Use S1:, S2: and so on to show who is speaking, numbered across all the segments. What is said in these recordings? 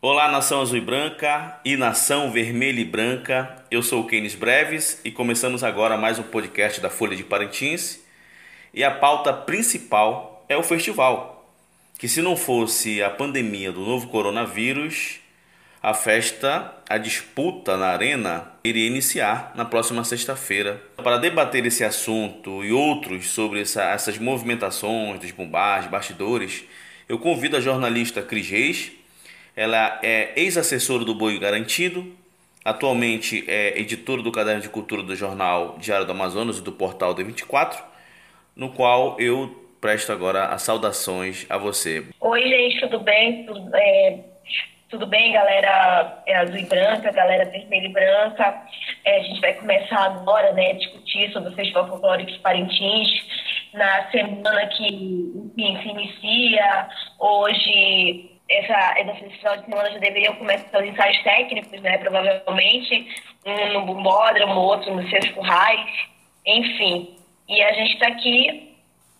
S1: Olá, nação azul e branca e nação vermelha e branca. Eu sou o Kenis Breves e começamos agora mais um podcast da Folha de Parintins. E a pauta principal é o festival, que se não fosse a pandemia do novo coronavírus, a festa, a disputa na arena iria iniciar na próxima sexta-feira. Para debater esse assunto e outros sobre essa, essas movimentações dos bastidores, eu convido a jornalista Cris Reis, ela é ex-assessora do Boi Garantido, atualmente é editora do Caderno de Cultura do jornal Diário do Amazonas e do portal D24, no qual eu presto agora as saudações a você.
S2: Oi, gente, tudo bem? Tudo, é, tudo bem, galera é, azul e branca, galera vermelha e branca? É, a gente vai começar agora né, discutir sobre o Festival Folclórico de Parintins na semana que enfim, se inicia. Hoje essa, esse final de semana já deveriam começar os ensaios técnicos, né? Provavelmente, um no bombódromo, outro nos seus currais, enfim. E a gente está aqui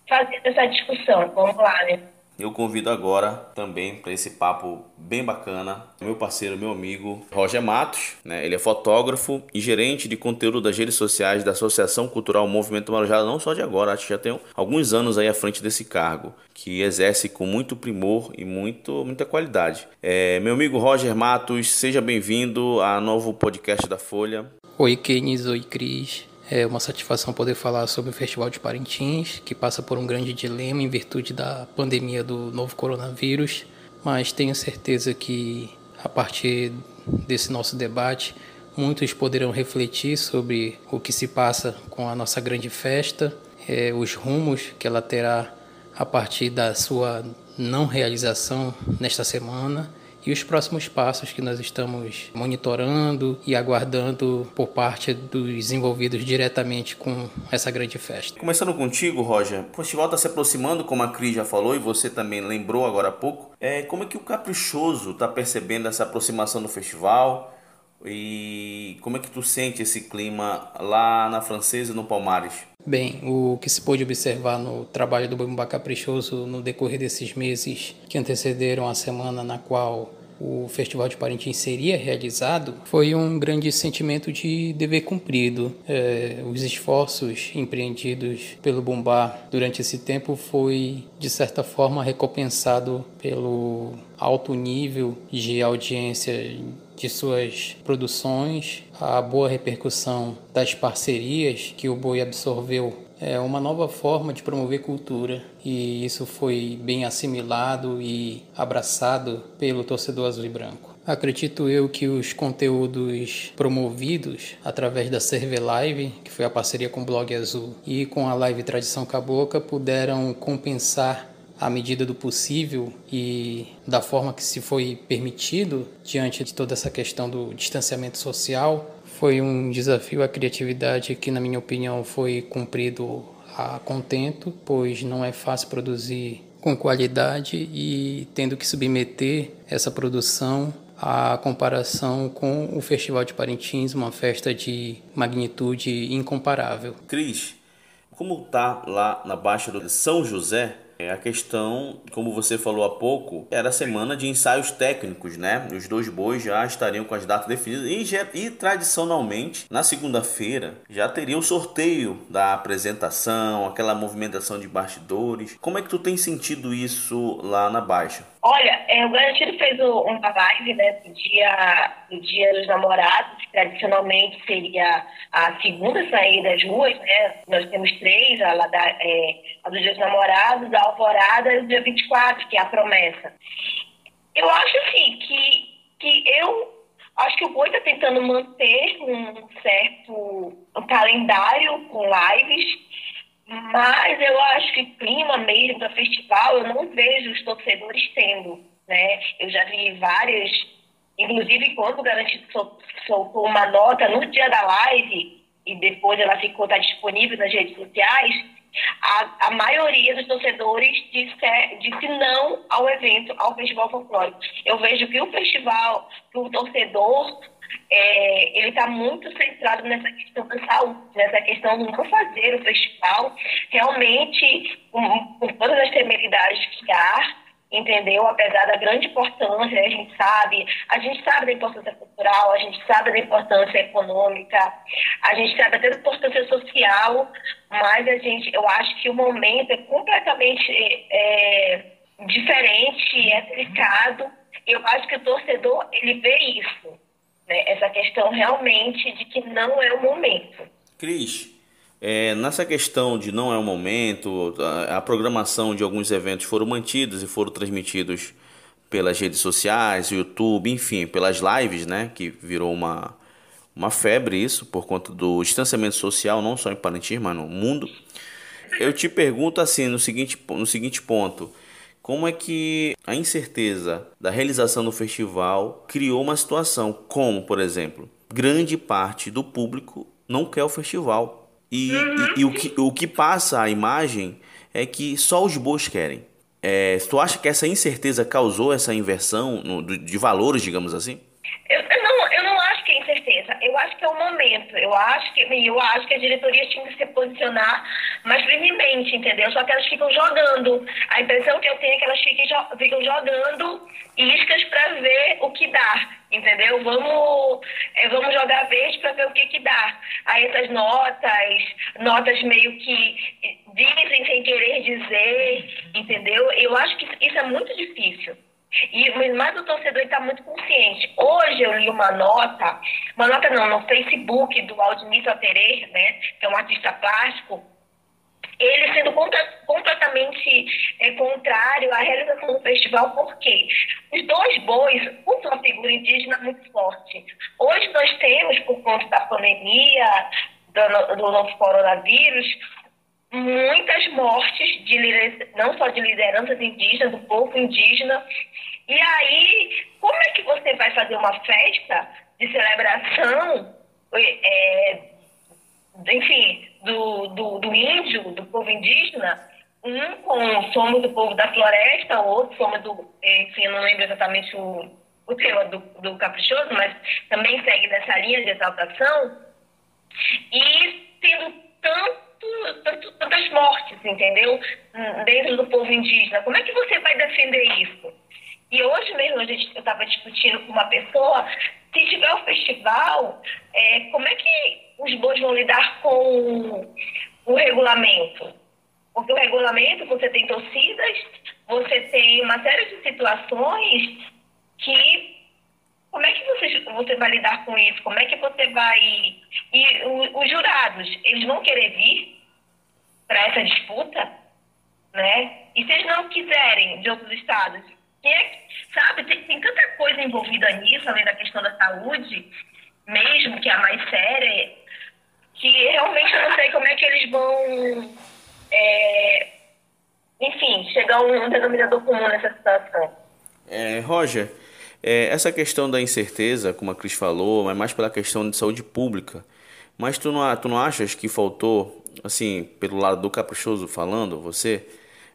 S2: fazendo essa discussão. Vamos lá, né?
S1: Eu convido agora também para esse papo bem bacana meu parceiro, meu amigo Roger Matos. Né? Ele é fotógrafo e gerente de conteúdo das redes sociais da Associação Cultural Movimento Marujá, não só de agora, acho que já tem alguns anos aí à frente desse cargo, que exerce com muito primor e muito, muita qualidade. É, meu amigo Roger Matos, seja bem-vindo a novo podcast da Folha.
S3: Oi, Kenis, oi, Cris. É uma satisfação poder falar sobre o Festival de Parintins, que passa por um grande dilema em virtude da pandemia do novo coronavírus, mas tenho certeza que a partir desse nosso debate, muitos poderão refletir sobre o que se passa com a nossa grande festa, é, os rumos que ela terá a partir da sua não realização nesta semana e os próximos passos que nós estamos monitorando e aguardando por parte dos envolvidos diretamente com essa grande festa.
S1: Começando contigo, Roger, o festival está se aproximando, como a Cris já falou e você também lembrou agora há pouco. É, como é que o Caprichoso está percebendo essa aproximação do festival? E como é que tu sente esse clima lá na Francesa e no Palmares?
S3: Bem, o que se pôde observar no trabalho do Bambá Caprichoso no decorrer desses meses que antecederam a semana na qual o Festival de Parintins seria realizado foi um grande sentimento de dever cumprido. É, os esforços empreendidos pelo Bumbá durante esse tempo foi, de certa forma, recompensado pelo alto nível de audiência de suas produções, a boa repercussão das parcerias que o Boi absorveu é uma nova forma de promover cultura e isso foi bem assimilado e abraçado pelo torcedor azul e branco. Acredito eu que os conteúdos promovidos através da Serve Live, que foi a parceria com o Blog Azul, e com a Live Tradição Cabocla, puderam compensar à medida do possível e da forma que se foi permitido diante de toda essa questão do distanciamento social. Foi um desafio à criatividade que, na minha opinião, foi cumprido a contento, pois não é fácil produzir com qualidade e tendo que submeter essa produção à comparação com o Festival de Parintins, uma festa de magnitude incomparável.
S1: Cris, como tá lá na Baixa do São José, é, a questão, como você falou há pouco, era a semana de ensaios técnicos, né? Os dois bois já estariam com as datas definidas e, e tradicionalmente, na segunda-feira, já teria o sorteio da apresentação, aquela movimentação de bastidores. Como é que tu tem sentido isso lá na Baixa?
S2: Olha, é, o Garantido fez uma live né, dia, dia dos namorados, tradicionalmente seria a segunda saída das ruas, né? Nós temos três, a, da, é, a dos namorados, a Alvorada e o dia 24, que é a promessa. Eu acho assim que, que eu acho que o Boi está tentando manter um certo calendário com lives, mas eu acho que clima mesmo do festival eu não vejo os torcedores tendo. Né? Eu já vi várias, inclusive quando o Garantido soltou uma nota no dia da live e depois ela ficou tá disponível nas redes sociais, a, a maioria dos torcedores disse, disse não ao evento, ao Festival Folclórico. Eu vejo que o festival, que o torcedor, é, ele está muito centrado nessa questão da saúde, nessa questão de não fazer o festival realmente com, com todas as temeridades que há, entendeu? Apesar da grande importância, a gente sabe, a gente sabe da importância cultural, a gente sabe da importância econômica, a gente sabe até da importância social, mas a gente, eu acho que o momento é completamente é, diferente, é delicado. Eu acho que o torcedor ele vê isso, né? Essa questão realmente de que não é o momento.
S1: Cris, é, nessa questão de não é o momento, a, a, programação de alguns eventos foram mantidos e foram transmitidos pelas redes sociais, YouTube, enfim, pelas lives, né? Que virou uma, uma febre isso, por conta do distanciamento social, não só em Parintins, mas no mundo. Eu te pergunto assim, no seguinte, no seguinte ponto. Como é que a incerteza da realização do festival criou uma situação como, por exemplo, grande parte do público não quer o festival e, uhum. e, e, o, que, o que passa a imagem é que só os bois querem. É, tu acha que essa incerteza causou essa inversão no, de valores, digamos assim?
S2: Eu, eu, não, eu não acho que é incerteza. Eu acho que é o momento. Eu acho que eu acho que a diretoria tinha que se posicionar mais firmemente, entendeu? Só que elas ficam jogando. A impressão que eu tenho é que elas ficam, ficam jogando iscas para ver o que dá entendeu? Vamos, é, vamos jogar verde para ver o que que dá. Aí essas notas, notas meio que dizem sem querer dizer, entendeu? Eu acho que isso é muito difícil. E, mas o torcedor está muito consciente. Hoje eu li uma nota, uma nota não, no Facebook do Aldemir Alterer, né, que é um artista plástico, ele sendo completamente é, contrário à realização do festival, porque os dois bois usam uma figura indígena muito forte. Hoje nós temos, por conta da pandemia, do, do novo coronavírus, muitas mortes, de, não só de lideranças indígenas, do povo indígena. E aí, como é que você vai fazer uma festa de celebração, é, enfim, do, do, do índio, do povo indígena, um com somos do povo da floresta, outro somos do, enfim, eu não lembro exatamente o, o tema do, do caprichoso, mas também segue nessa linha de exaltação, e tendo tanto, tanto, tantas mortes, entendeu? Dentro do povo indígena. Como é que você vai defender isso? E hoje mesmo a gente, eu estava discutindo com uma pessoa, se tiver o festival, é, como é que os bois vão lidar com o regulamento? Porque o regulamento, você tem torcidas, você tem uma série de situações que. Como é que você, você vai lidar com isso? Como é que você vai. E o, os jurados, eles vão querer vir para essa disputa? Né? E se eles não quiserem de outros estados, é, sabe, tem, tem tanta coisa envolvida nisso, além da questão da saúde, mesmo que é a mais séria, que realmente eu não sei como é que eles vão, é, enfim, chegar a um denominador comum nessa situação.
S1: É, Roger, é, essa questão da incerteza, como a Cris falou, é mais pela questão de saúde pública. Mas tu não, tu não achas que faltou, assim, pelo lado do caprichoso falando, você,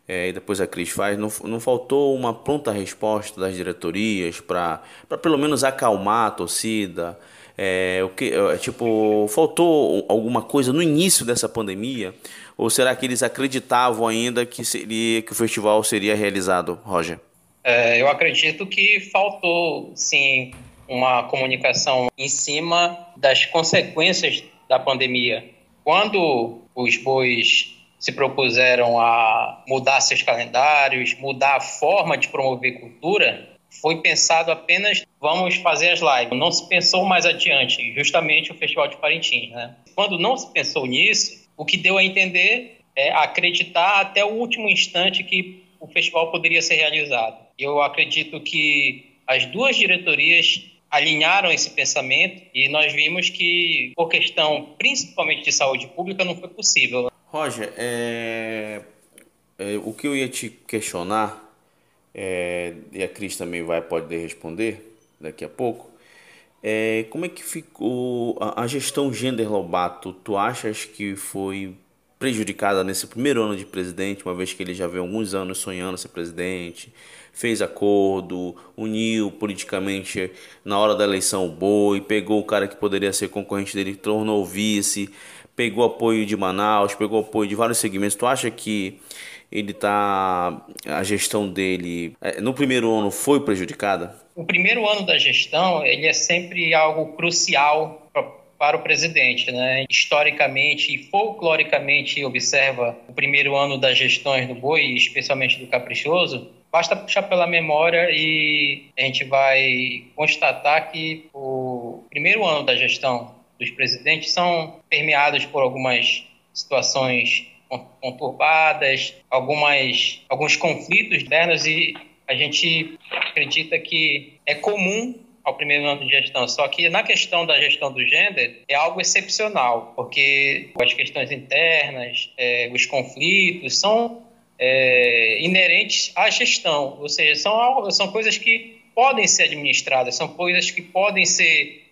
S1: é, e depois a Cris faz, não, não faltou uma pronta resposta das diretorias para pelo menos acalmar a torcida? É, o que, é, tipo, faltou alguma coisa no início dessa pandemia? Ou será que eles acreditavam ainda que, seria, que o festival seria realizado, Roger?
S4: É, eu acredito que faltou, sim, uma comunicação em cima das consequências da pandemia. Quando os bois se propuseram a mudar seus calendários, mudar a forma de promover cultura, foi pensado apenas vamos fazer as lives. Não se pensou mais adiante, justamente o Festival de Parintins. Né? Quando não se pensou nisso, o que deu a entender é acreditar até o último instante que o festival poderia ser realizado. Eu acredito que as duas diretorias alinharam esse pensamento e nós vimos que, por questão principalmente de saúde pública, não foi possível.
S1: Roger, é... É, o que eu ia te questionar é, e a Cris também vai poder responder daqui a pouco. É, como é que ficou a, a gestão Gender Lobato? Tu achas que foi prejudicada nesse primeiro ano de presidente, uma vez que ele já veio alguns anos sonhando ser presidente, fez acordo, uniu politicamente na hora da eleição o boi, pegou o cara que poderia ser concorrente dele, tornou vice, pegou apoio de Manaus, pegou apoio de vários segmentos. Tu acha que ele tá a gestão dele é, no primeiro ano foi prejudicada?
S4: O primeiro ano da gestão ele é sempre algo crucial para o presidente, né? Historicamente e folcloricamente observa o primeiro ano das gestões do Boi, especialmente do Caprichoso, basta puxar pela memória e a gente vai constatar que o primeiro ano da gestão dos presidentes são permeados por algumas situações conturbadas, algumas, alguns conflitos internos e a gente acredita que é comum ao primeiro ano de gestão. Só que na questão da gestão do gênero é algo excepcional, porque as questões internas, é, os conflitos são é, inerentes à gestão, ou seja, são, são coisas que podem ser administradas, são coisas que podem ser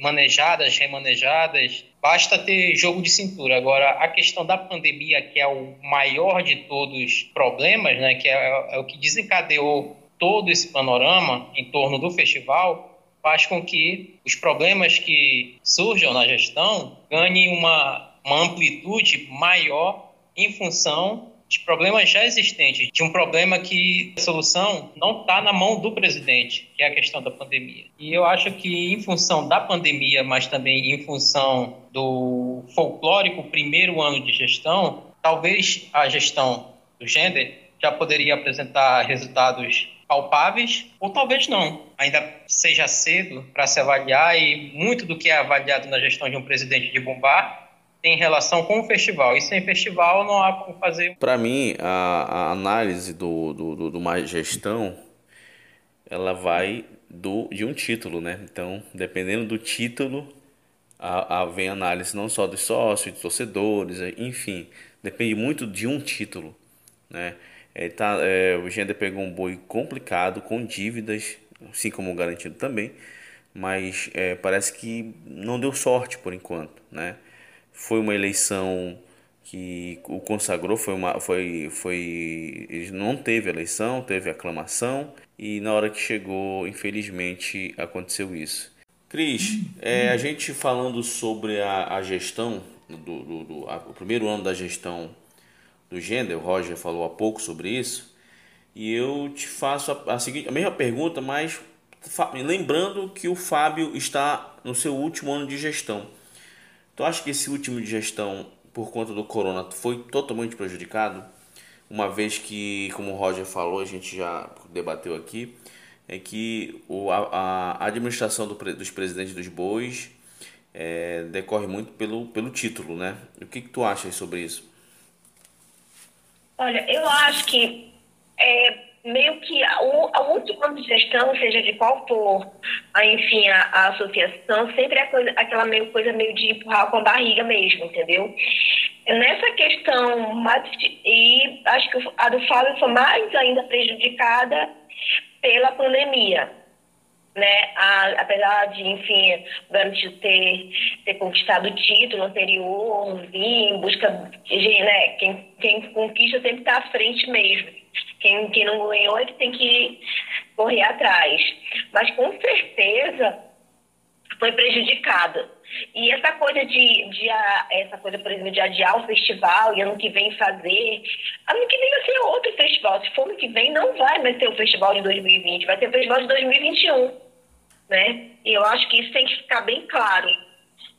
S4: manejadas, remanejadas, basta ter jogo de cintura. Agora, a questão da pandemia, que é o maior de todos os problemas, né, que é, é o que desencadeou todo esse panorama em torno do festival, faz com que os problemas que surjam na gestão ganhem uma, uma amplitude maior em função de problemas já existentes, de um problema que a solução não está na mão do presidente, que é a questão da pandemia. E eu acho que, em função da pandemia, mas também em função do folclórico primeiro ano de gestão, talvez a gestão do gênero já poderia apresentar resultados palpáveis, ou talvez não. Ainda seja cedo para se avaliar e muito do que é avaliado na gestão de um presidente de bombar tem relação com o festival. E sem festival não há como fazer.
S1: Para mim, a, a, análise do, do, do, mais gestão ela vai do de um título, né? Então, dependendo do título, a, a vem análise não só dos sócios, de torcedores, enfim, depende muito de um título, né? É, tá, é, o Gender pegou um boi complicado, com dívidas, assim como o garantido também, mas é, parece que não deu sorte por enquanto, né? Foi uma eleição que o consagrou, foi uma, foi, foi, não teve eleição, teve aclamação e na hora que chegou, infelizmente, aconteceu isso. Cris, é, a gente falando sobre a, a gestão, do, do, do a, o primeiro ano da gestão do gênero, o Roger falou há pouco sobre isso, e eu te faço a, a seguinte, a mesma pergunta, mas lembrando que o Fábio está no seu último ano de gestão. Tu acha que esse último de gestão, por conta do corona, foi totalmente prejudicado? Uma vez que, como o Roger falou, a gente já debateu aqui, é que o, a, a administração do, dos presidentes dos bois é, decorre muito pelo, pelo título, né? O que, que tu achas sobre isso?
S2: Olha, eu acho que é, meio que o, a última ano de gestão, seja de qual for, a, enfim, a, a, associação, sempre é coisa, aquela meio, coisa meio de empurrar com a barriga mesmo, entendeu? Nessa questão, e acho que a do Fábio foi mais ainda prejudicada pela pandemia. Né? A, apesar de, enfim, o ter, ter conquistado o título anterior, vir em busca de, né, quem, quem conquista sempre está à frente mesmo. Quem, quem não ganhou é que tem que correr atrás. Mas com certeza foi prejudicada. E essa coisa de, de essa coisa, por exemplo, de adiar o festival e ano que vem fazer, ano que vem vai ser outro festival. Se for ano que vem, não vai mais ter o festival de 2020, vai ter o festival de 2021. Né? E eu acho que isso tem que ficar bem claro.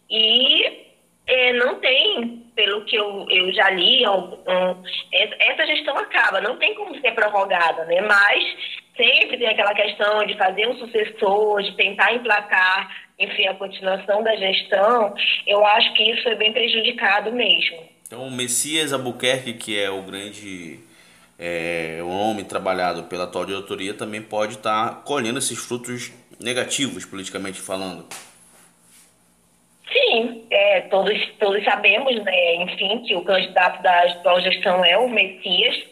S2: E é, não tem, pelo que eu, eu já li, um, um, essa gestão acaba, não tem como ser prorrogada, né? Mas sempre tem aquela questão de fazer um sucessor, de tentar emplacar, enfim, a continuação da gestão. Eu acho que isso foi bem prejudicado mesmo.
S1: Então, o Messias Albuquerque, que é o grande é, o homem trabalhado pela atual diretoria, também pode estar colhendo esses frutos negativos, politicamente falando.
S2: Sim, é, todos, todos sabemos, né, enfim, que o candidato da atual gestão é o Messias,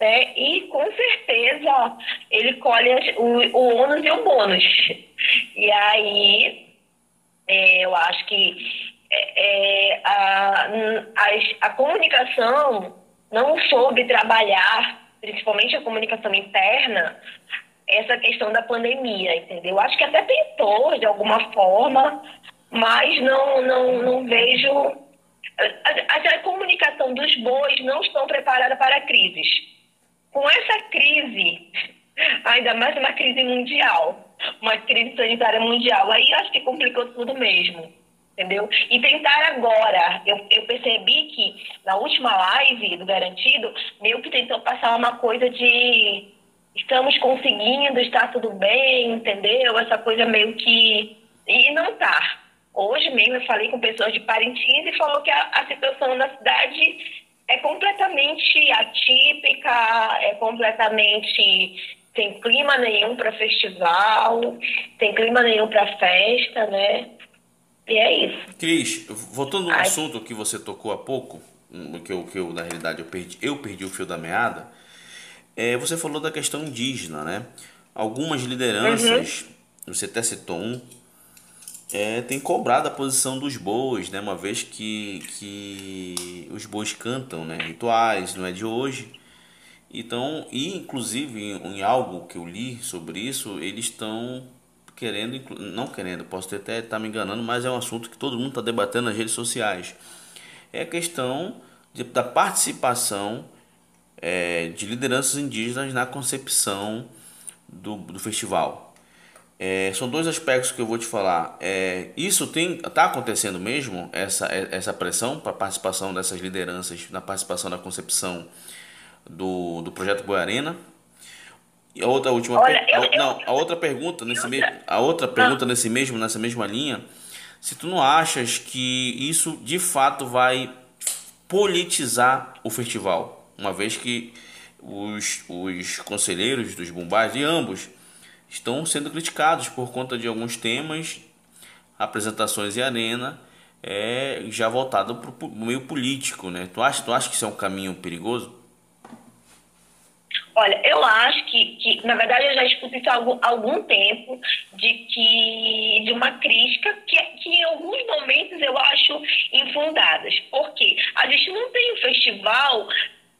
S2: né, e com certeza ele colhe o, o ônus e o bônus. E aí, é, eu acho que é, é a, a, a comunicação não soube trabalhar, principalmente a comunicação interna, essa questão da pandemia, entendeu? Acho que até tentou, de alguma forma, mas não, não, não vejo a, a, a comunicação dos bois não estão preparada para crises. Com essa crise, ainda mais uma crise mundial, uma crise sanitária mundial, aí acho que complicou tudo mesmo entendeu? E tentar agora, eu, eu percebi que na última live do Garantido, meio que tentou passar uma coisa de estamos conseguindo, está tudo bem, entendeu? Essa coisa meio que. E não tá. Hoje mesmo eu falei com pessoas de Parintins e falou que a, a situação na cidade é completamente atípica, é completamente sem clima nenhum para festival, sem clima nenhum para festa, né? E é isso.
S1: Cris, voltando no Ai. assunto que você tocou há pouco, que eu, que eu na realidade eu perdi, eu perdi o fio da meada, é, você falou da questão indígena, né? Algumas lideranças, uhum. você até citou um, é, tem cobrado a posição dos bois, né? Uma vez que, que os bois cantam, né? Rituais, não é de hoje. Então, e inclusive em, em algo que eu li sobre isso, eles estão querendo, não querendo, posso até estar me enganando, mas é um assunto que todo mundo está debatendo nas redes sociais. É a questão de, da participação é, de lideranças indígenas na concepção do, do festival. É, são dois aspectos que eu vou te falar. É, isso tem está acontecendo mesmo essa essa pressão para a participação dessas lideranças na participação na concepção do, do projeto Boiarena e a outra última Olha, eu, a, não, a outra pergunta nesse mesmo a outra pergunta não. nesse mesmo nessa mesma linha, se tu não achas que isso de fato vai politizar o festival, uma vez que os, os conselheiros dos bombais de ambos estão sendo criticados por conta de alguns temas, apresentações e arena, é já voltado para o meio político, né? Tu acha, tu acha que isso é um caminho perigoso?
S2: Olha, eu acho que, que, na verdade, eu já escuto isso há algum, algum tempo, de que de uma crítica que, que em alguns momentos eu acho infundadas. Por quê? A gente não tem um festival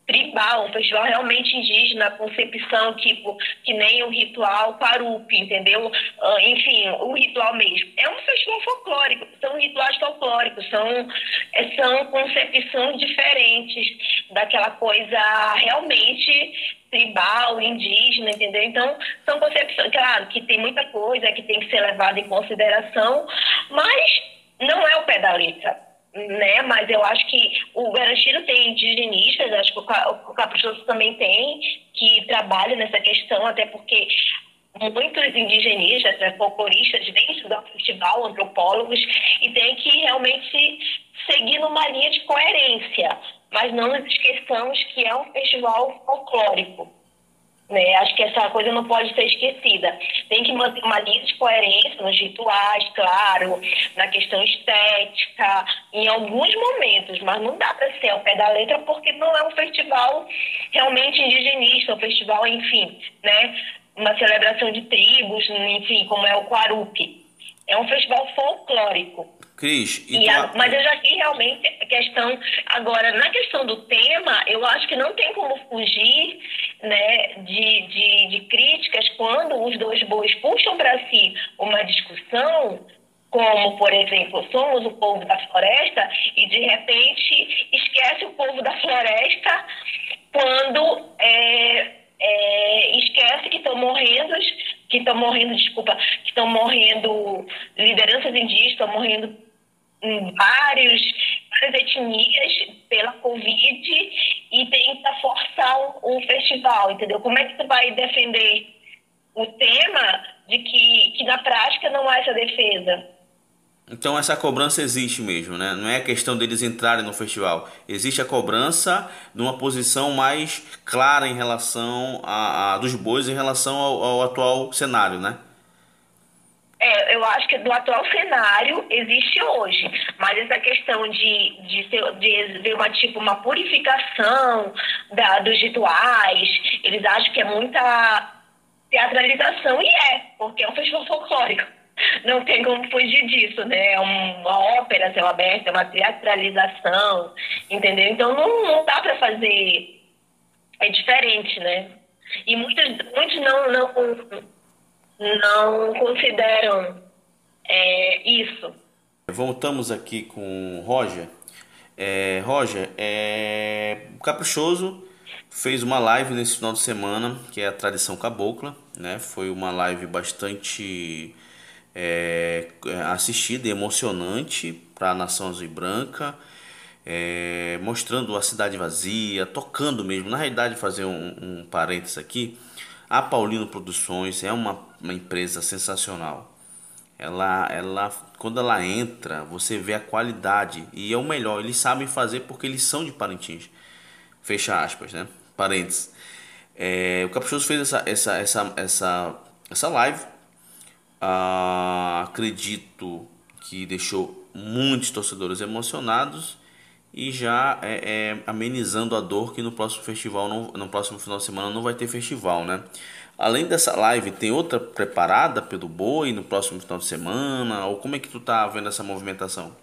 S2: tribal, um festival realmente indígena, concepção tipo que nem o ritual Parupi, entendeu? Uh, enfim, o ritual mesmo. É um festival folclórico, são rituais folclóricos, são, é, são concepções diferentes daquela coisa realmente tribal, indígena, entendeu? Então, são concepções, claro, que tem muita coisa que tem que ser levada em consideração, mas não é o pé da letra, né? Mas eu acho que o Garantido tem indigenistas, acho que o Caprichoso também tem, que trabalham nessa questão, até porque muitos indigenistas, né, folcloristas dentro do festival, antropólogos, e tem que realmente seguir numa linha de coerência mas não nos esqueçamos que é um festival folclórico. Né? Acho que essa coisa não pode ser esquecida. Tem que manter uma linha de coerência nos rituais, claro, na questão estética, em alguns momentos, mas não dá para ser ao pé da letra porque não é um festival realmente indigenista, um festival, enfim, né? uma celebração de tribos, enfim, como é o Quarupi. É um festival folclórico.
S1: Cris,
S2: a, mas eu já vi realmente a questão. Agora, na questão do tema, eu acho que não tem como fugir né, de, de, de críticas quando os dois bois puxam para si uma discussão, como, por exemplo, somos o povo da floresta, e de repente esquece o povo da floresta quando é, é, esquece que estão morrendo, que estão morrendo, desculpa, que estão morrendo lideranças indígenas, estão morrendo vários, várias etnias pela Covid e tenta forçar um, um, festival, entendeu? Como é que tu vai defender o tema de que, que na prática não há essa defesa?
S1: Então essa cobrança existe mesmo, né? Não é questão deles entrarem no festival. Existe a cobrança de uma posição mais clara em relação a, a dos bois em relação ao, ao atual cenário, né?
S2: É, eu acho que do atual cenário existe hoje, mas essa questão de, de, ser, de ver uma, tipo, uma purificação da, dos rituais, eles acham que é muita teatralização, e é, porque é um festival folclórico. Não tem como fugir disso, né? É uma ópera céu aberto, é uma teatralização, entendeu? Então não, não dá para fazer. É diferente, né? E muitos, muitos não, não não consideram é, isso.
S1: Voltamos aqui com o Roger. É, Roger, é, o Caprichoso fez uma live nesse final de semana, que é a Tradição Cabocla, né? Foi uma live bastante é, assistida e emocionante para a nação azul e branca, é, mostrando a cidade vazia, tocando mesmo. Na realidade, fazer um, um parênteses aqui, a Paulino Produções é uma, uma empresa sensacional. Ela, ela, quando ela entra, você vê a qualidade e é o melhor. Eles sabem fazer porque eles são de Parintins. Fecha aspas, né? Parênteses. É, o Caprichoso fez essa, essa, essa, essa, essa live. Ah, acredito que deixou muitos torcedores emocionados e já é, é, amenizando a dor que no próximo festival, não, no próximo final de semana não vai ter festival, né? Além dessa live, tem outra preparada pelo Boi no próximo final de semana? Ou como é que tu tá vendo essa movimentação?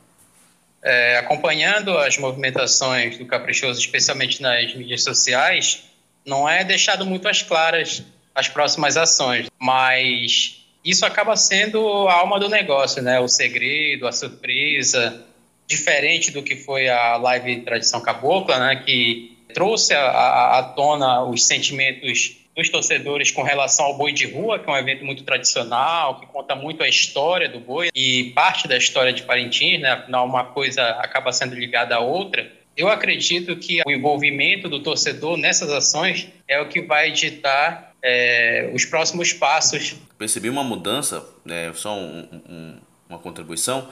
S4: É, acompanhando as movimentações do Caprichoso, especialmente nas mídias sociais, não é deixado muito às claras as próximas ações, mas isso acaba sendo a alma do negócio, né? O segredo, a surpresa, diferente do que foi a live Tradição Cabocla, né? Que trouxe à tona os sentimentos dos torcedores com relação ao boi de rua, que é um evento muito tradicional, que conta muito a história do boi e parte da história de Parintins, né? Afinal, uma coisa acaba sendo ligada à outra. Eu acredito que o envolvimento do torcedor nessas ações é o que vai ditar é, os próximos passos.
S1: Percebi uma mudança, né, só um, um, uma contribuição,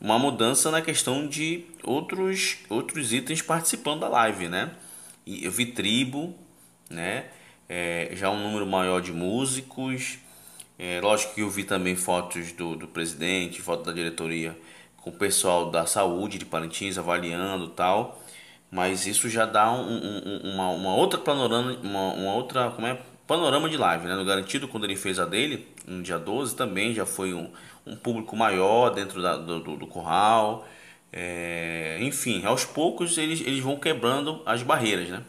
S1: uma mudança na questão de outros, outros itens participando da live, né? Eu vi tribo, né? É, já um número maior de músicos. É, lógico que eu vi também fotos do, do presidente, foto da diretoria com o pessoal da saúde de Parintins avaliando tal. Mas isso já dá um, um, uma, uma outra panorama, uma, uma, outra, como é? Panorama de live, né? No Garantido, quando ele fez a dele, no dia 12, também já foi um, um público maior dentro da, do, do, do curral. É, enfim, aos poucos eles, eles vão quebrando as barreiras, né?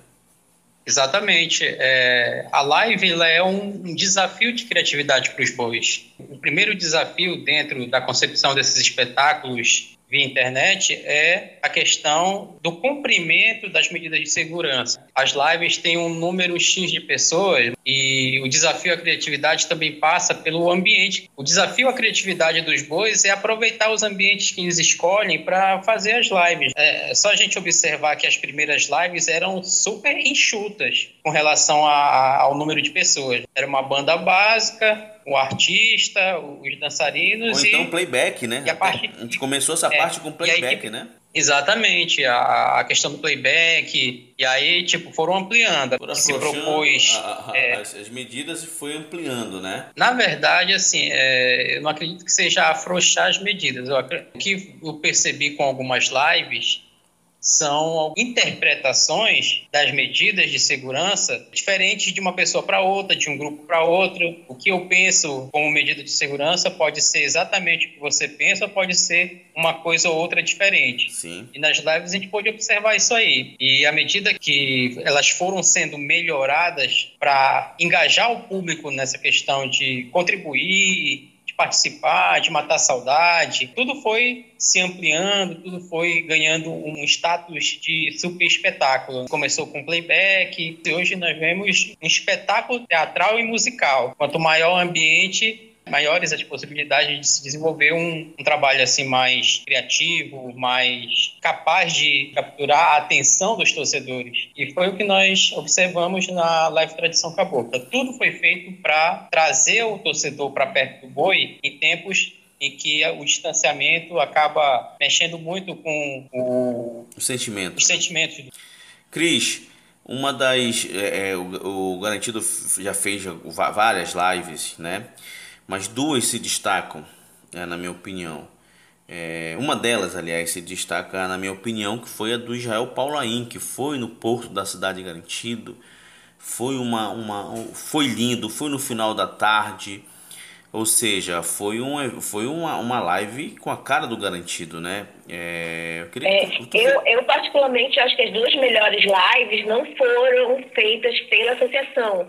S4: Exatamente. É, a live é um, desafio de criatividade para os bois. O primeiro desafio dentro da concepção desses espetáculos via internet é a questão do cumprimento das medidas de segurança. As lives têm um número X de pessoas e o desafio à criatividade também passa pelo ambiente. O desafio à criatividade dos bois é aproveitar os ambientes que eles escolhem para fazer as lives. É só a gente observar que as primeiras lives eram super enxutas com relação a, a, ao número de pessoas. Era uma banda básica, o artista, os dançarinos.
S1: Ou então e, playback, né?
S4: E a, parte,
S1: a gente começou essa é, parte com playback, aí, né?
S4: Exatamente, a, a questão do playback, e aí, tipo, foram ampliando.
S1: Foram se propôs. A, é, as, as, medidas e foi ampliando, né?
S4: Na verdade, assim, é, eu não acredito que seja afrouxar as medidas. Eu, o que eu percebi com algumas lives são interpretações das medidas de segurança diferentes de uma pessoa para outra, de um grupo para outro. O que eu penso como medida de segurança pode ser exatamente o que você pensa, pode ser uma coisa ou outra diferente.
S1: Sim.
S4: E nas lives a gente pode observar isso aí. E à medida que elas foram sendo melhoradas para engajar o público nessa questão de contribuir participar, de matar saudade, tudo foi se ampliando, tudo foi ganhando um status de super espetáculo. Começou com playback, e hoje nós vemos um espetáculo teatral e musical. Quanto maior o ambiente, maiores as possibilidades de se desenvolver um, um, trabalho assim mais criativo, mais capaz de capturar a atenção dos torcedores. E foi o que nós observamos na Live Tradição Cabocla. Tudo foi feito para trazer o torcedor para perto do boi em tempos em que o distanciamento acaba mexendo muito com o,
S1: o sentimento.
S4: os sentimentos.
S1: Cris, uma das. É, é, o, o Garantido já fez várias lives, né? Mas duas se destacam, é, na minha opinião. É, uma delas, aliás, se destaca, na minha opinião, que foi a do Israel Paulaim, que foi no porto da cidade garantido. Foi uma, uma, foi lindo, foi no final da tarde. Ou seja, foi, um, foi uma, uma live com a cara do garantido, né?
S2: É, eu, queria é, tu... eu, eu, particularmente, acho que as duas melhores lives não foram feitas pela associação.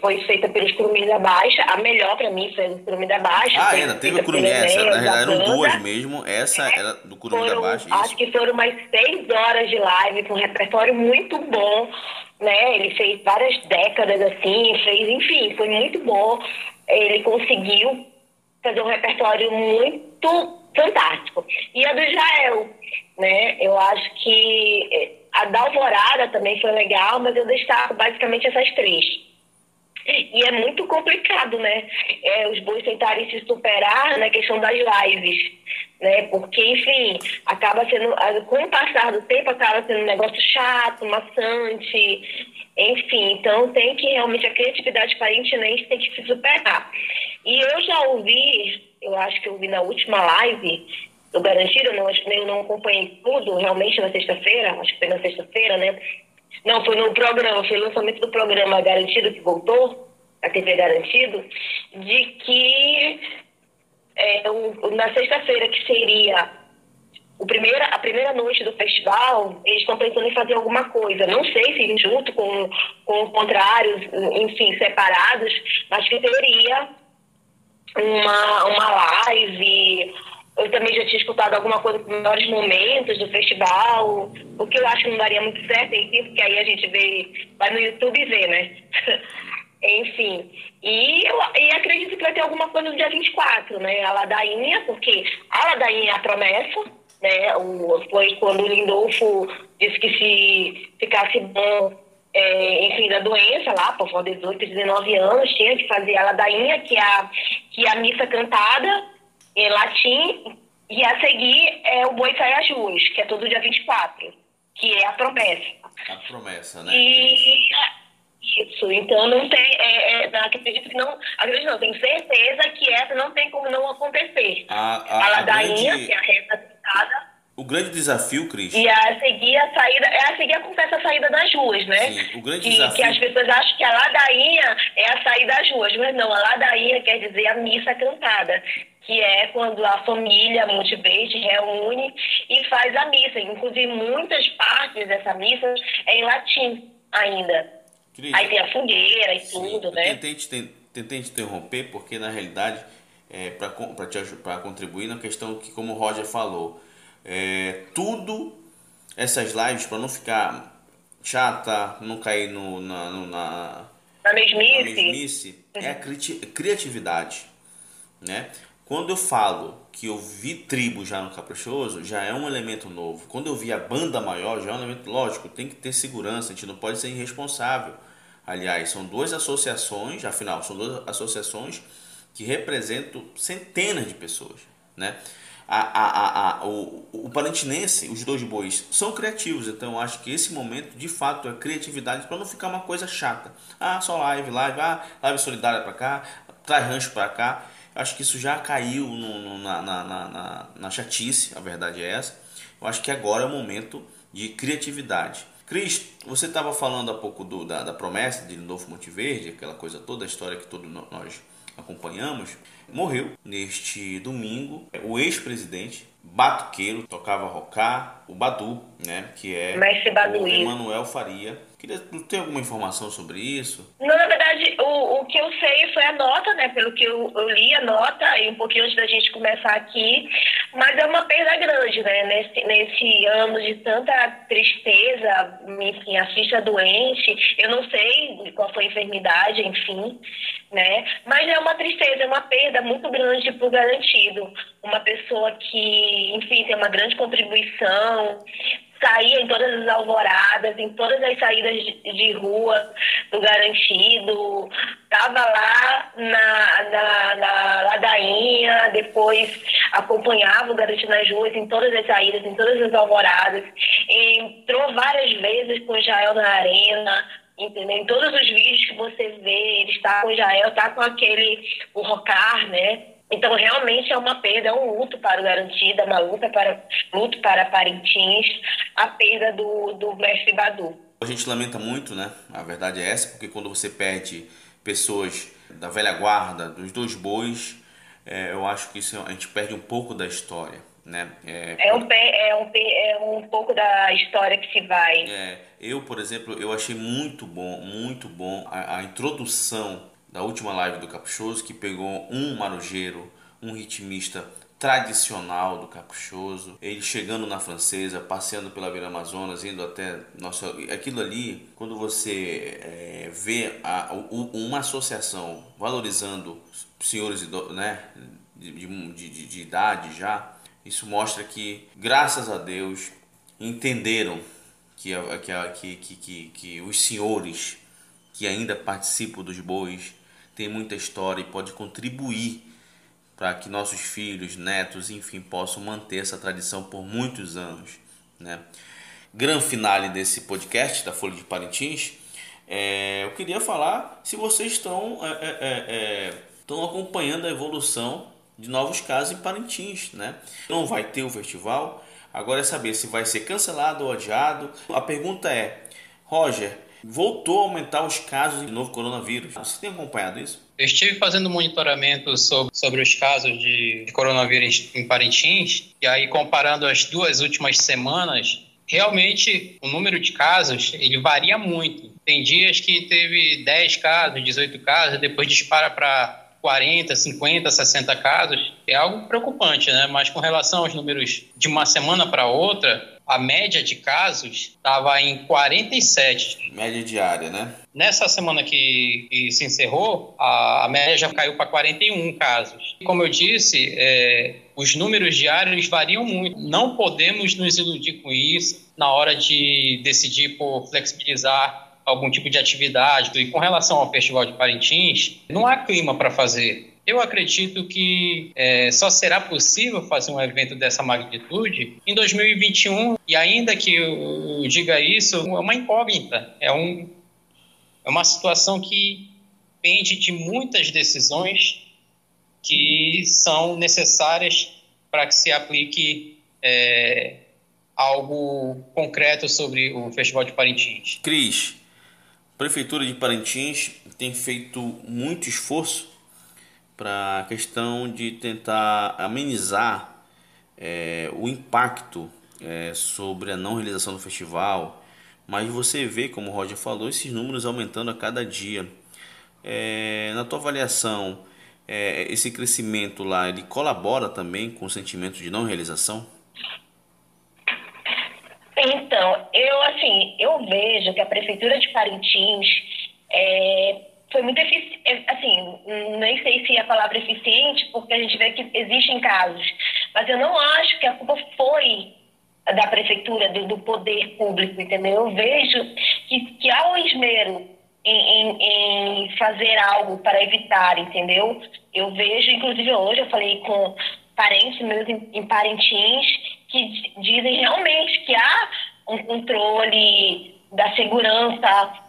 S2: Foi feita pelos Curumim da Baixa. A melhor para mim foi a do Curumim da Baixa.
S1: Ah, ainda teve o Curumim, essa. Na realidade eram duas mesmo. Essa é, era do Curumim da Baixa.
S2: Isso. Acho que foram mais seis horas de live, com um repertório muito bom. Né? Ele fez várias décadas assim, fez, enfim, foi muito bom ele conseguiu fazer um repertório muito fantástico. E a do Israel, né? Eu acho que eh, a da Alvorada também foi legal, mas eu destaco basicamente essas três. E é muito complicado, né? É, os bois tentarem se superar na questão das lives, né? Porque, enfim, acaba sendo, com o passar do tempo, acaba sendo um negócio chato, maçante, enfim, então tem que realmente a criatividade parentinense tem que se superar. E eu já ouvi, eu acho que eu ouvi na última live do Garantido, não, eu não acompanhei tudo realmente na sexta-feira, acho que foi na sexta-feira, né? Não, foi no programa, foi o lançamento do programa Garantido que voltou, a TV Garantido, de que é, o, na sexta-feira, que seria o primeira, a primeira noite do festival, eles estão pensando em fazer alguma coisa. Não sei se junto com, com contrários, enfim, separados, mas que teria uma, uma live. Eu também já tinha escutado alguma coisa com melhores momentos do festival, o que eu acho que não daria muito certo, porque aí a gente vê, vai no YouTube vê, né? Enfim, e eu e acredito que vai ter alguma coisa no dia 24, né? A ladainha, porque a ladainha é a promessa, né? O, foi quando o Lindolfo disse que se ficasse bom, é, enfim, da doença lá, por volta de 18, 19 anos, tinha que fazer a ladainha, que é a, que a missa cantada em latim, e a seguir é o Boi Sai às Ruas, que é todo dia 24, que é a promessa.
S1: A promessa, né?
S2: E, isso, então não tem, é, é, acredito que não, acredito não, tenho certeza que essa não tem como não acontecer.
S1: A, a, a
S2: ladainha,
S1: grande...
S2: que é a reta
S1: o grande desafio, Cris.
S2: E a seguir a saída, é a seguir acontece a saída das ruas, né?
S1: Sim, o grande
S2: que,
S1: desafio.
S2: Que as pessoas acham que a ladainha é a saída das ruas, mas não, a ladainha quer dizer a missa cantada, que é quando a família multiverde reúne e faz a missa. Inclusive, muitas partes dessa missa é em latim ainda. Cris, Aí tem a fogueira e sim, tudo, né?
S1: Tentei te, tentei te interromper, porque na realidade, é, para contribuir na questão que, como o Roger falou, é, tudo essas lives para não ficar chata, não cair no, na, no, na,
S2: na mesmice,
S1: na mesmice é a criatividade, né? Quando eu falo que eu vi tribo já no Caprichoso, já é um elemento novo. Quando eu vi a banda maior, já é um elemento lógico, tem que ter segurança, a gente não pode ser irresponsável. Aliás, são duas associações, afinal, são duas associações que representam centenas de pessoas, né? a, a, a, o, o Parantinense, os dois bois, são criativos, então acho que esse momento de fato é criatividade para não ficar uma coisa chata. Ah, só live, live, ah, live solidária para cá, traz rancho para cá. Acho que isso já caiu no, no, na, na, na, na chatice, a verdade é essa. Eu acho que agora é o momento de criatividade. Cris, você estava falando há pouco do, da, da promessa de Novo Monte Verde, aquela coisa toda, a história que todos nós acompanhamos. Morreu neste domingo o ex-presidente Batuqueiro, tocava rocá, o Badu, né, que é o Emanuel Faria. Queria ter alguma informação sobre isso?
S2: Não, na verdade, o, o que eu sei foi a nota, né? Pelo que eu, eu li a nota, e um pouquinho antes da gente começar aqui, mas é uma perda grande, né? Nesse, nesse ano de tanta tristeza, enfim, a ficha doente, eu não sei qual foi a enfermidade, enfim, né? Mas é uma tristeza, é uma perda muito grande para o garantido. Uma pessoa que, enfim, tem uma grande contribuição, saía em todas as alvoradas, em todas as saídas de, de rua do garantido, estava lá na, na, na, ladainha, depois acompanhava o garantido nas ruas, em todas as saídas, em todas as alvoradas, entrou várias vezes com o Jael na arena, entendeu? Em todos os vídeos que você vê, ele está com o Jael, está com aquele, o Rocar, né? Então, realmente é uma perda, é um luto para o Garantido, é uma luta para, luto para Parintins, a perda do, do mestre Badu.
S1: A gente lamenta muito, né? A verdade é essa, porque quando você perde pessoas da velha guarda, dos dois bois, é, eu acho que isso a gente perde um pouco da história. Né?
S2: É, é, um, é, um, é um pouco da história que se vai.
S1: É, eu, por exemplo, eu achei muito bom, muito bom a, a introdução da última live do Caprichoso, que pegou um marujeiro, um ritmista tradicional do caprichoso, ele chegando na francesa, passeando pela Vila Amazonas, indo até nossa, aquilo ali, quando você é, vê a, uma associação valorizando senhores né, de, de, de, de idade já, isso mostra que, graças a Deus, entenderam que, que, que, que, que os senhores que ainda participam dos bois têm muita história e pode contribuir para que nossos filhos, netos, enfim, possam manter essa tradição por muitos anos. Né? Gran finale desse podcast da Folha de Parintins, é, eu queria falar se vocês estão, é, é, é, é estão acompanhando a evolução de novos casos em Parintins. Né? Não vai ter o festival, agora é saber se vai ser cancelado ou adiado. A pergunta é, Roger, voltou a aumentar os casos de novo coronavírus. Você tem acompanhado isso?
S4: Eu estive fazendo monitoramento sobre, sobre os casos de, de coronavírus em Parintins, e aí comparando as duas últimas semanas, realmente o número de casos ele varia muito. Tem dias que teve 10 casos, 18 casos, depois dispara para 40, 50, 60 casos. É algo preocupante, né? Mas com relação aos números de uma semana para outra, a média de casos estava em 47.
S1: Média diária, né?
S4: Nessa semana que, que se encerrou, a, a, média já caiu para 41 casos. Como eu disse, é, os números diários variam muito. Não podemos nos iludir com isso na hora de decidir por flexibilizar algum tipo de atividade. E com relação ao Festival de Parintins, não há clima para fazer. Eu acredito que é, só será possível fazer um evento dessa magnitude em 2021, e ainda que eu diga isso, é uma incógnita, é, um, é uma situação que pende de muitas decisões que são necessárias para que se aplique é, algo concreto sobre o Festival de Parintins.
S1: Cris, Prefeitura de Parintins tem feito muito esforço para a questão de tentar amenizar é, o impacto é, sobre a não realização do festival, mas você vê, como o Roger falou, esses números aumentando a cada dia. É, na tua avaliação, é, esse crescimento lá, ele colabora também com o sentimento de não realização?
S2: Então, eu assim, eu vejo que a prefeitura de Parintins é, foi muito eficiente, é, assim, nem sei se é a palavra eficiente, porque a gente vê que existem casos, mas eu não acho que a culpa foi da prefeitura, do, do poder público, entendeu? Eu vejo que, que há um esmero em, em, em, fazer algo para evitar, entendeu? Eu vejo, inclusive hoje, eu falei com parentes meus em, em Parintins que dizem realmente que há um controle da segurança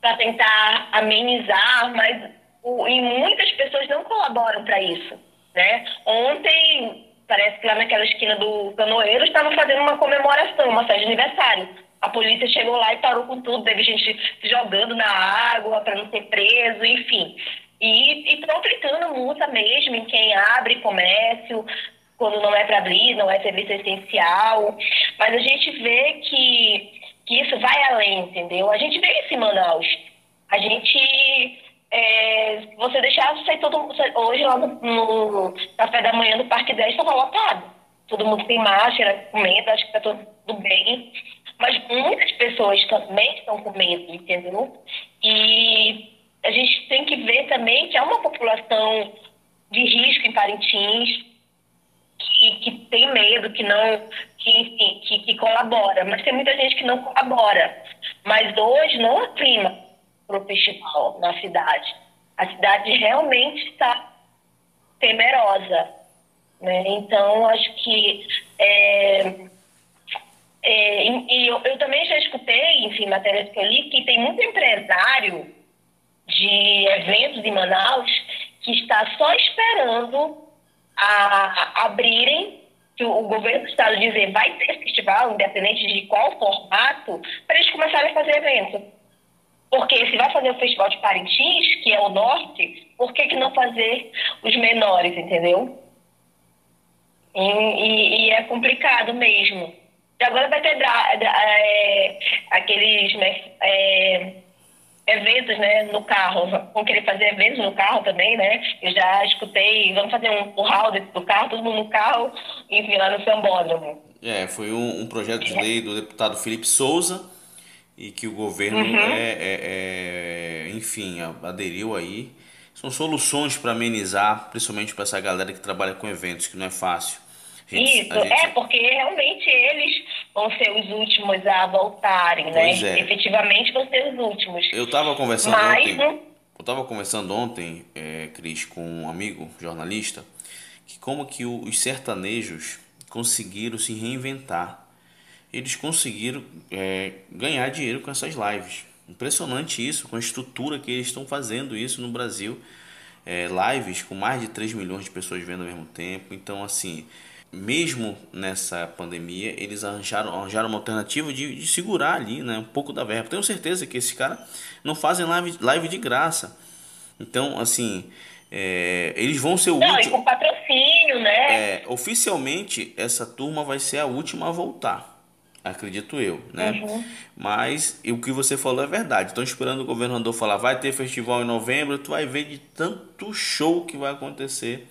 S2: para tentar amenizar, mas o, e muitas pessoas não colaboram para isso, né? Ontem parece que lá naquela esquina do Canoeiro estavam fazendo uma comemoração, uma festa de aniversário. A polícia chegou lá e parou com tudo, teve gente jogando na água para não ser preso, enfim. E estão aplicando multa mesmo em quem abre comércio, quando não é para abrir, não é serviço essencial. Mas a gente vê que que isso vai além, entendeu? A gente isso em Manaus. A gente. É, você deixar sair todo mundo. Hoje, lá no, no, café da manhã do Parque 10, estava lotado. Todo mundo tem máscara, com medo, acho que está tudo bem. Mas muitas pessoas também estão com medo, entendeu? E a gente tem que ver também que há uma população de risco em Parintins, que, que tem medo, que não, que, enfim, que, que colabora, mas tem muita gente que não colabora. Mas hoje não há clima para o festival na cidade. A cidade realmente está temerosa. Né? Então, acho que. É, é, e eu, eu, também já escutei, enfim, matérias que eu li, que tem muito empresário de eventos em Manaus que está só esperando a abrirem, que o governo do estado dizer vai ter festival, independente de qual formato, para eles começarem a fazer evento. Porque se vai fazer o Festival de Parintins, que é o norte, por que, que não fazer os menores, entendeu? E, e, e é complicado mesmo. E agora vai ter é, aqueles né, é, eventos né, no carro. Vão querer fazer eventos no carro também, né? Eu já escutei, vamos fazer um curral dentro do carro, todo mundo no carro, enfim, lá no Sambódromo.
S1: É, foi um, um projeto de lei do deputado Felipe Souza e que o governo, uhum. é, é, é, enfim, aderiu aí. São soluções para amenizar, principalmente para essa galera que trabalha com eventos, que não é fácil.
S2: Isso, gente... é porque realmente eles vão ser os últimos a voltarem, né? pois né? É. Efetivamente vão ser os últimos.
S1: Eu estava conversando Mas, ontem. Não... Eu estava conversando ontem, é, Cris, com um amigo jornalista, que como que os sertanejos conseguiram se reinventar. Eles conseguiram é, ganhar dinheiro com essas lives. Impressionante isso, com a estrutura que eles estão fazendo isso no Brasil. É, lives com mais de 3 milhões de pessoas vendo ao mesmo tempo. Então, assim, mesmo nessa pandemia, eles arranjaram, arranjaram uma alternativa de, de segurar ali né, um pouco da verba. Tenho certeza que esses caras não fazem live, live de graça. Então, assim, é, eles vão ser o
S2: não, último. com patrocínio, né?
S1: É, oficialmente, essa turma vai ser a última a voltar. Acredito eu, né? Uhum. Mas o que você falou é verdade. Estão esperando o governador falar, vai ter festival em novembro, tu vai ver de tanto show que vai acontecer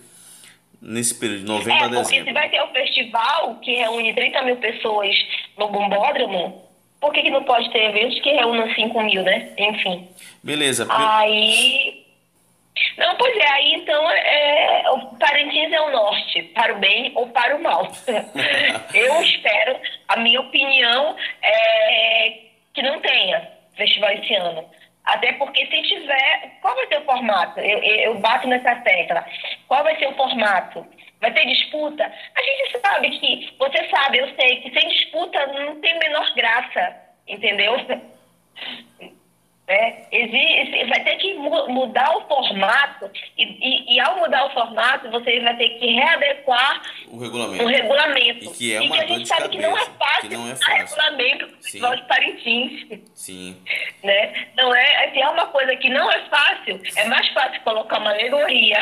S1: nesse período de novembro é, a dezembro.
S2: Porque se vai ter um festival que reúne 30 mil pessoas no Bombódromo, por que, que não pode ter eventos que reúnam 5 mil, né? Enfim.
S1: Beleza.
S2: Aí. Não, pois é, aí então é, o Parintins é o norte, para o bem ou para o mal. Eu espero, a minha opinião é que não tenha festival esse ano. Até porque se tiver, qual vai ser o formato? Eu, eu, bato nessa tecla. Qual vai ser o formato? Vai ter disputa? A gente sabe que, você sabe, eu sei que sem disputa não tem menor graça, entendeu? Né? Existe, vai ter que mudar o formato e, e, e, ao mudar o formato você vai ter que readequar
S1: o regulamento.
S2: O regulamento.
S1: E que é uma e que a gente sabe
S2: cabeça, que não é que não é fácil. regulamento do Festival de Parintins.
S1: Sim.
S2: Né? Não é, se é uma coisa que não é fácil, é mais fácil colocar uma alegoria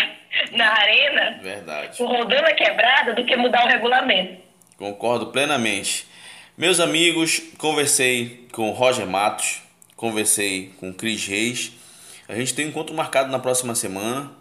S2: na arena,
S1: Verdade.
S2: rodando a quebrada, do que mudar o regulamento.
S1: Concordo plenamente. Meus amigos, conversei com Roger Matos, conversei com Cris Reis. A gente tem um encontro marcado na próxima semana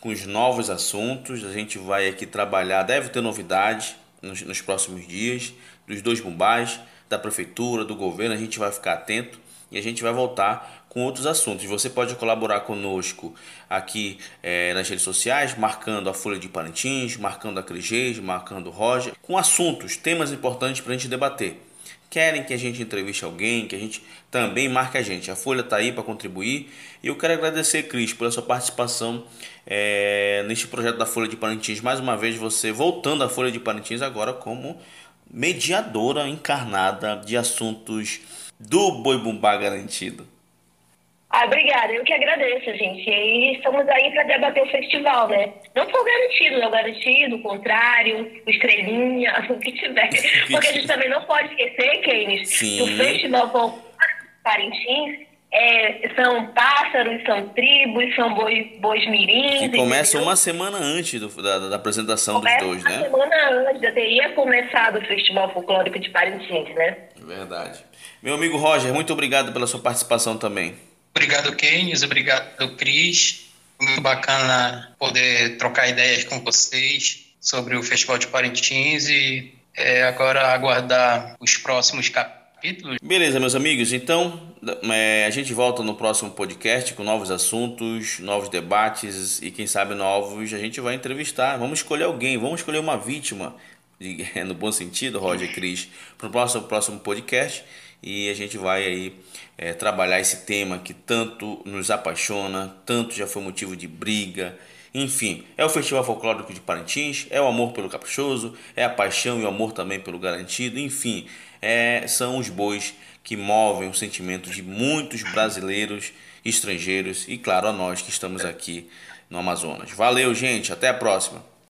S1: com os novos assuntos. A gente vai aqui trabalhar, deve ter novidade nos, nos próximos dias, dos dois bombais, da prefeitura, do governo. A gente vai ficar atento e a gente vai voltar com outros assuntos. Você pode colaborar conosco aqui é, nas redes sociais, marcando a Folha de Parintins, marcando a Cris Reis, marcando Roger, com assuntos, temas importantes para a gente debater querem que a gente entreviste alguém, que a gente também marque a gente. A Folha está aí para contribuir. E eu quero agradecer, Cris, pela sua participação é, neste projeto da Folha de Parintins. Mais uma vez, você voltando à Folha de Parintins agora como mediadora encarnada de assuntos do Boi Bumbá Garantido.
S2: Ah, obrigada. Eu que agradeço, gente. E estamos aí para debater o festival, né? Não for garantido, não garantido, o contrário, o estrelinha, o que tiver. Porque a gente também não pode esquecer, Keynes, que o festival Parintins é, são pássaros, são tribos, são bois, bois mirins.
S1: Que começa uma semana antes do, da, da, apresentação começa dos dois,
S2: né? Uma semana antes, já teria começado o Festival Folclórico de Parintins, né?
S1: Verdade. Meu amigo Roger, muito obrigado pela sua participação também.
S4: Obrigado, Keynes. Obrigado, Cris. Muito bacana poder trocar ideias com vocês sobre o Festival de Parintins e é, agora aguardar os próximos capítulos.
S1: Beleza, meus amigos. Então, é, a gente volta no próximo podcast com novos assuntos, novos debates e, quem sabe, novos. A gente vai entrevistar. Vamos escolher alguém, vamos escolher uma vítima, no bom sentido, Roger Cris, para o próximo, próximo podcast e a gente vai aí é, trabalhar esse tema que tanto nos apaixona, tanto já foi motivo de briga. Enfim, é o Festival Folclórico de Parintins, é o amor pelo caprichoso, é a paixão e o amor também pelo garantido, enfim, é, são os bois que movem o sentimento de muitos brasileiros, estrangeiros e, claro, a nós que estamos aqui no Amazonas. Valeu, gente, até a próxima!